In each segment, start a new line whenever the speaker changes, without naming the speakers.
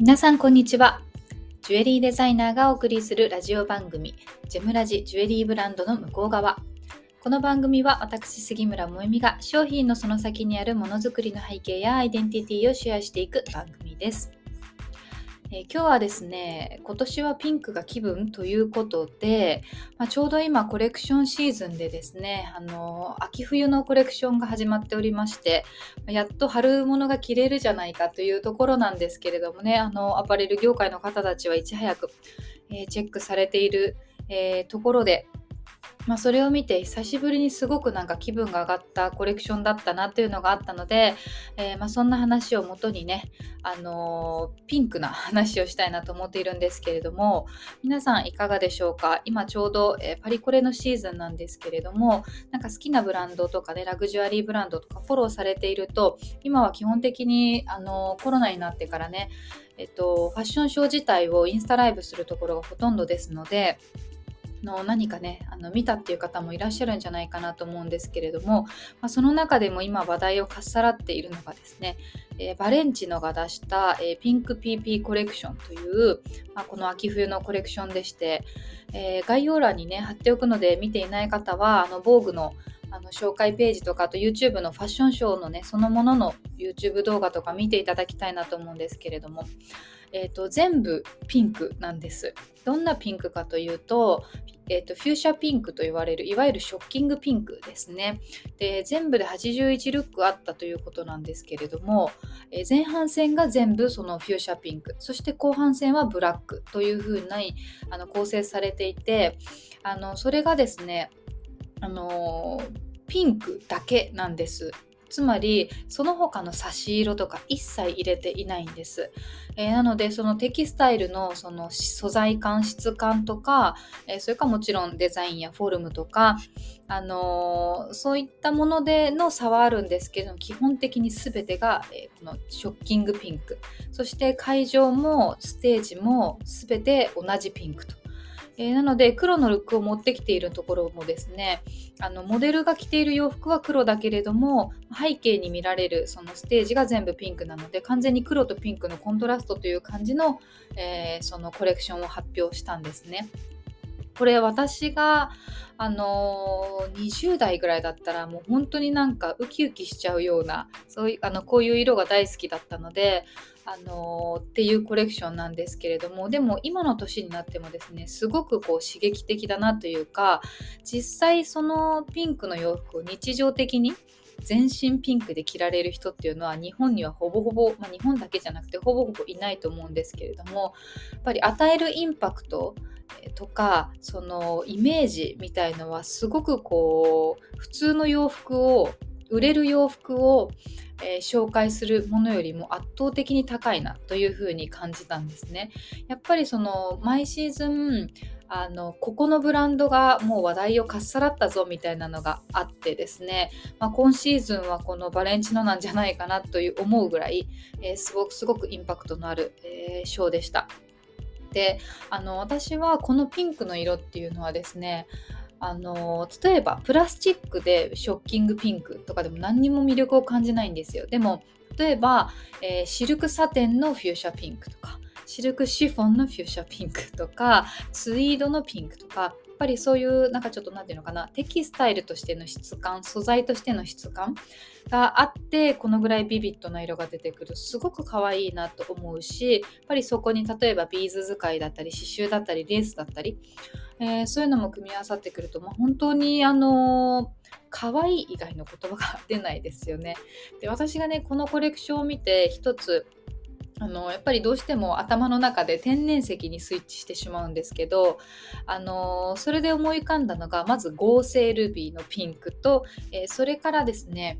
皆さんこんにちは。ジュエリーデザイナーがお送りするラジオ番組ジェムラジジュエリーブランドの向こう側。この番組は私杉村萌実が商品のその先にあるものづくりの背景やアイデンティティをシェアしていく番組です。え今日はですね今年はピンクが気分ということで、まあ、ちょうど今コレクションシーズンでですねあの秋冬のコレクションが始まっておりましてやっと春物が着れるじゃないかというところなんですけれどもねあのアパレル業界の方たちはいち早く、えー、チェックされている、え、ところでまあ、それを見て久しぶりにすごくなんか気分が上がったコレクションだったなというのがあったので、えー、まあ、そんな話をもとにね、あのー、ピンクな話をしたいなと思っているんですけれども皆さんいかがでしょうか？今ちょうど、えー、パリコレのシーズンなんですけれどもなんか好きなブランドとかねラグジュアリーブランドとかフォローされていると今は基本的に、あのコロナになってからねえっと、ファッションショー自体をインスタライブするところがほとんどですので、の何かねあの見たっていう方もいらっしゃるんじゃないかなと思うんですけれども、まあ、その中でも今話題をかっさらっているのがですね、えー、バレンチノが出した、えー、ピンク PP コレクションという、まあ、この秋冬のコレクションでして、えー、概要欄にね貼っておくので見ていない方はあの防具のあの紹介ページとかあと YouTube のファッションショーのねそのものの YouTube 動画とか見ていただきたいなと思うんですけれども、えーと全部ピンクなんです。どんなピンクかというとえーと、フューシャピンクと言われるいわゆるショッキングピンクですね。で全部で81ルックあったということなんですけれども、えー、前半戦が全部そのフューシャピンク。そして後半戦はブラックというふうなあの構成されていてあのそれがですねあのピンクだけなんです。つまりその他の差し色とか一切入れていないんです、えー、なのでそのテキスタイルのその素材感質感とか、えー、それかもちろんデザインやフォルムとか、あのー、そういったものでの差はあるんですけど基本的に全てが、えこのショッキングピンク。そして会場もステージも全て同じピンクと。えー、なので黒のルックを持ってきているところもですねあのモデルが着ている洋服は黒だけれども背景に見られるそのステージが全部ピンクなので完全に黒とピンクのコントラストという感じの、えー、そのコレクションを発表したんですね。これ私があのー、20代ぐらいだったらもう本当になんかウキウキしちゃうようなそういうあのこういう色が大好きだったのであのー、っていうコレクションなんですけれどもでも今の年になってもですねすごくこう刺激的だなというか実際そのピンクの洋服を日常的に全身ピンクで着られる人っていうのは日本にはほぼほぼ、まあ、日本だけじゃなくてほぼほぼいないと思うんですけれどもやっぱり与えるインパクトとかそのイメージみたいのはすごくこう普通の洋服を売れる洋服を、えー、紹介するものよりも圧倒的に高いなというふうに感じたんですね。やっぱりその毎シーズンあのここのブランドがもう話題をかっさらったぞみたいなのがあってですね、まあ、今シーズンはこのバレンチノなんじゃないかなという思うぐらい、えー、すごくすごくインパクトのある、えー、ショーでした。であの私はこのピンクの色っていうのはですねあの例えばプラスチックでショッキングピンクとかでも何にも魅力を感じないんですよ。でも例えば、えー、シルクサテンのフューシャピンクとかシルクシフォンのフューシャピンクとかツイードのピンクとかやっぱりそういうなんかちょっと何て言うのかなテキスタイルとしての質感素材としての質感があってこのぐらいビビッドな色が出てくるすごく可愛いなと思うしやっぱりそこに例えばビーズ使いだったり刺繍だったりレースだったり、えー、そういうのも組み合わさってくると、まあ、本当にあのー、可愛い以外の言葉が出ないですよね。で私がねこのコレクションを見て一つあのやっぱりどうしても頭の中で天然石にスイッチしてしまうんですけどあのそれで思い浮かんだのがまず合成ルビーのピンクと、えー、それからですね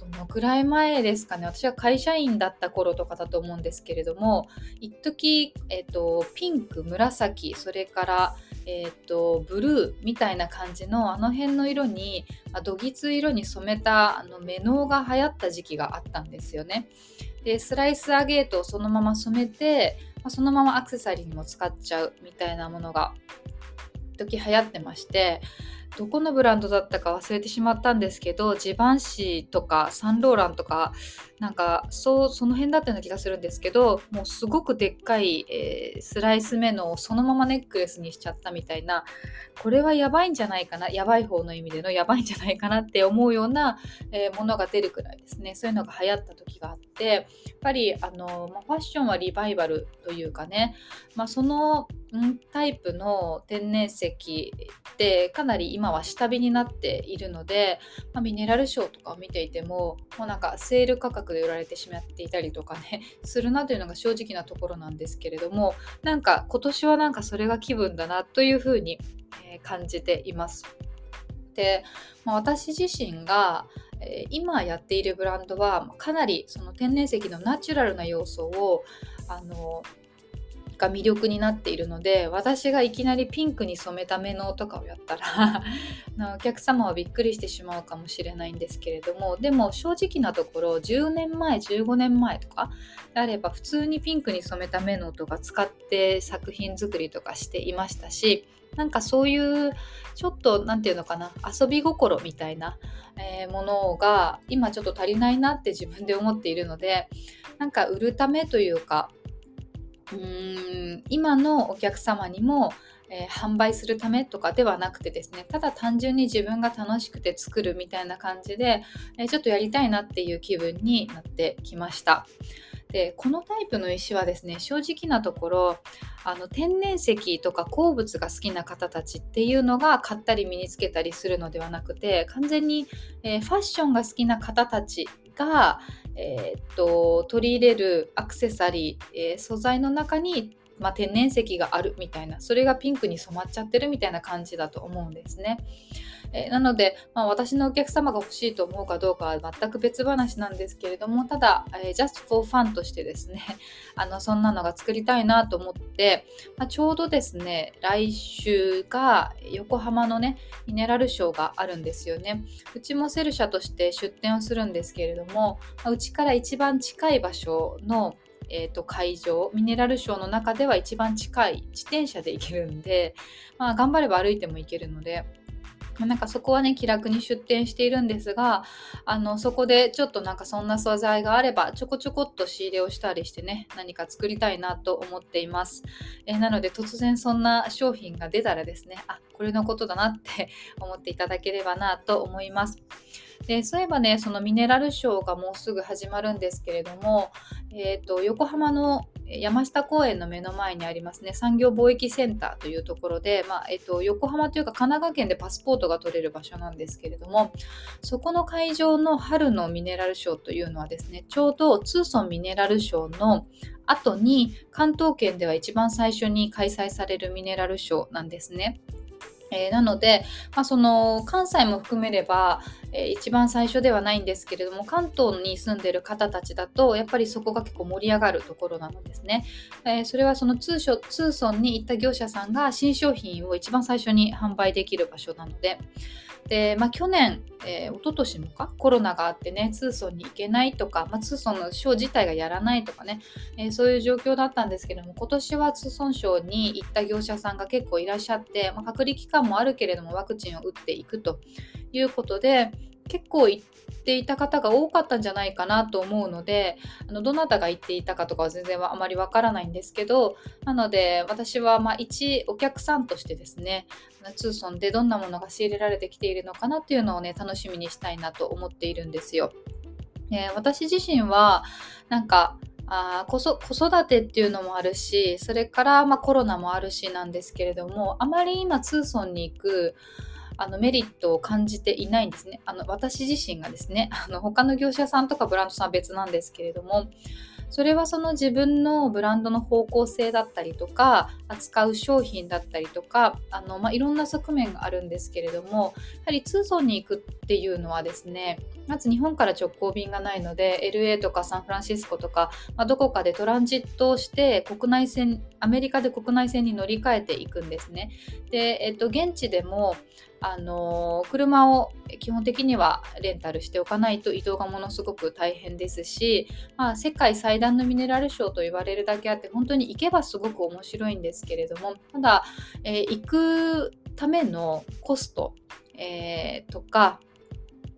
どのくらい前ですかね私は会社員だった頃とかだと思うんですけれども一時、えーと、ピンク紫それからえーと、ブルーみたいな感じのあの辺の色に、まあ、どぎつ色に染めたあのメノウが流行った時期があったんですよね。でスライスアゲートをそのまま染めて、ま、そのままアクセサリーにも使っちゃうみたいなものが時流行ってましてどこのブランドだったか忘れてしまったんですけどジバンシーとかサンローランとかなんかそうその辺だったような気がするんですけどもうすごくでっかい、えー、スライス目のをそのままネックレスにしちゃったみたいなこれはやばいんじゃないかなやばい方の意味でのやばいんじゃないかなって思うような、えー、ものが出るくらいですね。そういうのが流行った時があってやっぱりあの、まあ、ファッションはリバイバルというかね、まあ、そのタイプの天然石ってかなり今今は下火になっているので、まあ、ミネラルショーとかを見ていてももうなんかセール価格で売られてしまっていたりとかね するなというのが正直なところなんですけれどもなんか今年はなんかそれが気分だなというふうに、感じています。で、まあ、私自身が今やっているブランドはかなりその天然石のナチュラルな要素をあのが魅力になっているので私がいきなりピンクに染めた目のとかをやったら お客様はびっくりしてしまうかもしれないんですけれどもでも正直なところ10年前15年前とかであれば普通にピンクに染めた目のとか使って作品作りとかしていましたしなんかそういうちょっと何て言うのかな遊び心みたいな、え、ものが今ちょっと足りないなって自分で思っているのでなんか売るためというかうーん今のお客様にも、えー、販売するためとかではなくてですねただ単純に自分が楽しくて作るみたいな感じで、えー、ちょっとやりたいなっていう気分になってきました。でこのタイプの石はですね正直なところあの天然石とか鉱物が好きな方たちっていうのが買ったり身につけたりするのではなくて完全に、えー、ファッションが好きな方たちが、えー、っと取り入れるアクセサリー、えー、素材の中に、まあ、天然石があるみたいなそれがピンクに染まっちゃってるみたいな感じだと思うんですね。え、なので、まあ、私のお客様が欲しいと思うかどうかは全く別話なんですけれどもただ、えー、just for fun としてですね あのそんなのが作りたいなと思って、まあ、ちょうどですね来週が横浜のねミネラルショーがあるんですよねうちもセル社として出店をするんですけれども、まあ、うちから一番近い場所のえーと、会場ミネラルショーの中では一番近い自転車で行けるんで、まあ、頑張れば歩いても行けるのでなんかそこはね気楽に出店しているんですがあのそこでちょっとなんかそんな素材があればちょこちょこっと仕入れをしたりしてね何か作りたいなと思っています、え、なので突然そんな商品が出たらですねあこれのことだなって思っていただければなと思います。でそういえばねそのミネラルショーがもうすぐ始まるんですけれども、えーと、横浜の山下公園の目の前にありますね産業貿易センターというところで、まあ、えーと、横浜というか神奈川県でパスポートが取れる場所なんですけれどもそこの会場の春のミネラルショーというのはですねちょうどツーソンミネラルショーの後に関東圏では一番最初に開催されるミネラルショーなんですね。えー、なので、まあ、その関西も含めれば、えー、一番最初ではないんですけれども関東に住んでる方たちだとやっぱりそこが結構盛り上がるところなのですね、えー、それはその通所通村に行った業者さんが新商品を一番最初に販売できる場所なので、で、まあ、去年、えー、一昨年もかコロナがあってね通村に行けないとか、まあ、通村のショー自体がやらないとかね、えー、そういう状況だったんですけども今年は通村ショーに行った業者さんが結構いらっしゃって、まあ、隔離期間もあるけれどもワクチンを打っていくということで結構行っていた方が多かったんじゃないかなと思うのであのどなたが行っていたかとかは全然あまりわからないんですけどなので私はまあ一お客さんとしてですねツーソンでどんなものが仕入れられてきているのかなっていうのをね楽しみにしたいなと思っているんですよ。えー、私自身はなんかあ子育てっていうのもあるしそれからまコロナもあるしなんですけれどもあまり今ツーソンに行くあのメリットを感じていないんですね。あの私自身がですねあの他の業者さんとかブランドさんは別なんですけれどもそれはその自分のブランドの方向性だったりとか扱う商品だったりとかあの、まあ、いろんな側面があるんですけれどもやはり通村に行くっていうのはですねまず日本から直行便がないので LA とかサンフランシスコとか、まあ、どこかでトランジットをして国内線アメリカで国内線に乗り換えていくんですね。で、えっと、現地でもあの車を基本的にはレンタルしておかないと移動がものすごく大変ですし、まあ、世界最大のミネラルショーと言われるだけあって本当に行けばすごく面白いんですけれどもただ、えー、行くためのコスト、えー、とか、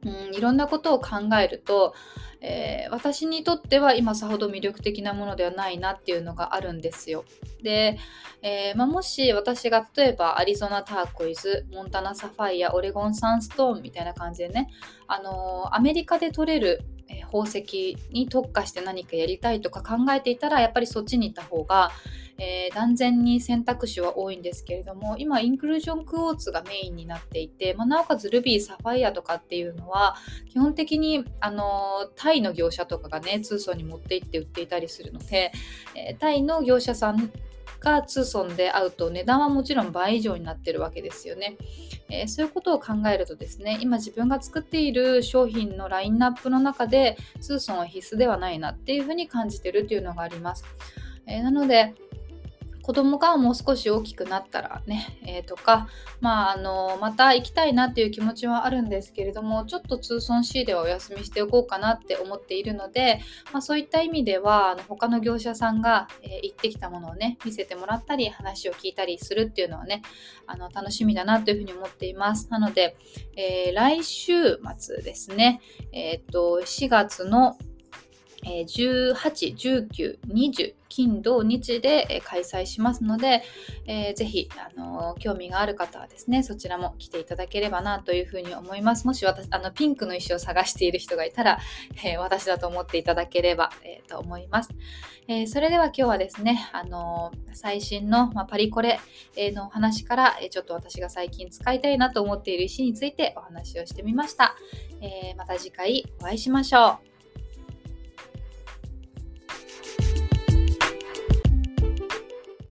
うん、いろんなことを考えると、えー、私にとっては今さほど魅力的なものではないなっていうのがあるんですよ。で、えー、まあ、もし私が例えばアリゾナターコイズ、モンタナサファイア、オレゴンサンストーンみたいな感じでね、あのー、アメリカで取れる宝石に特化して何かやりたいとか考えていたらやっぱりそっちに行った方が、えー、断然に選択肢は多いんですけれども今インクルージョンクォーツがメインになっていて、まあ、なおかつルビーサファイアとかっていうのは基本的にあのタイの業者とかがね通村に持って行って売っていたりするので、えー、タイの業者さんが通村で会うと値段はもちろん倍以上になってるわけですよね、えー、そういうことを考えるとですね今自分が作っている商品のラインナップの中で通村は必須ではないなっていうふうに感じてるっていうのがあります、えー、なので子供がもう少し大きくなったらね、えー、とか、まあ、あのまた行きたいなっていう気持ちはあるんですけれどもちょっと通損 C ではお休みしておこうかなって思っているので、まあ、そういった意味ではあの他の業者さんが、え、行ってきたものをね見せてもらったり話を聞いたりするっていうのはねあの楽しみだなというふうに思っています。なので、えー、来週末ですね、えーと4月の18、19、20金土日で開催しますので、えー、ぜひ、あの興味がある方はですねそちらも来ていただければなというふうに思います。もし私あのピンクの衣装を探している人がいたら、えー、私だと思っていただければ、えー、と思います、え、それでは今日はですね、あの最新の、まあ、パリコレのお話から、えちょっと私が最近使いたいなと思っている石についてお話をしてみました、えまた次回お会いしましょう。